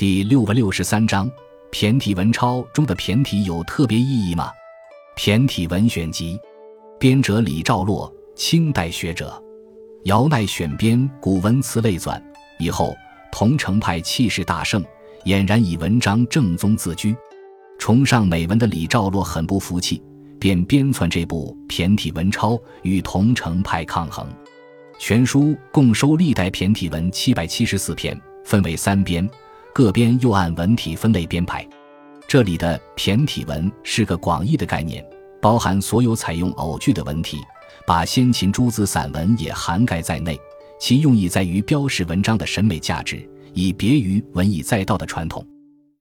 第六百六十三章骈体文钞中的骈体有特别意义吗？骈体文选集，编者李兆洛，清代学者。姚鼐选编《古文词类纂》以后，桐城派气势大盛，俨然以文章正宗自居。崇尚美文的李兆洛很不服气，便编纂这部骈体文钞与桐城派抗衡。全书共收历代骈体文七百七十四篇，分为三编。各编又按文体分类编排，这里的骈体文是个广义的概念，包含所有采用偶句的文体，把先秦诸子散文也涵盖在内。其用意在于标示文章的审美价值，以别于文以载道的传统。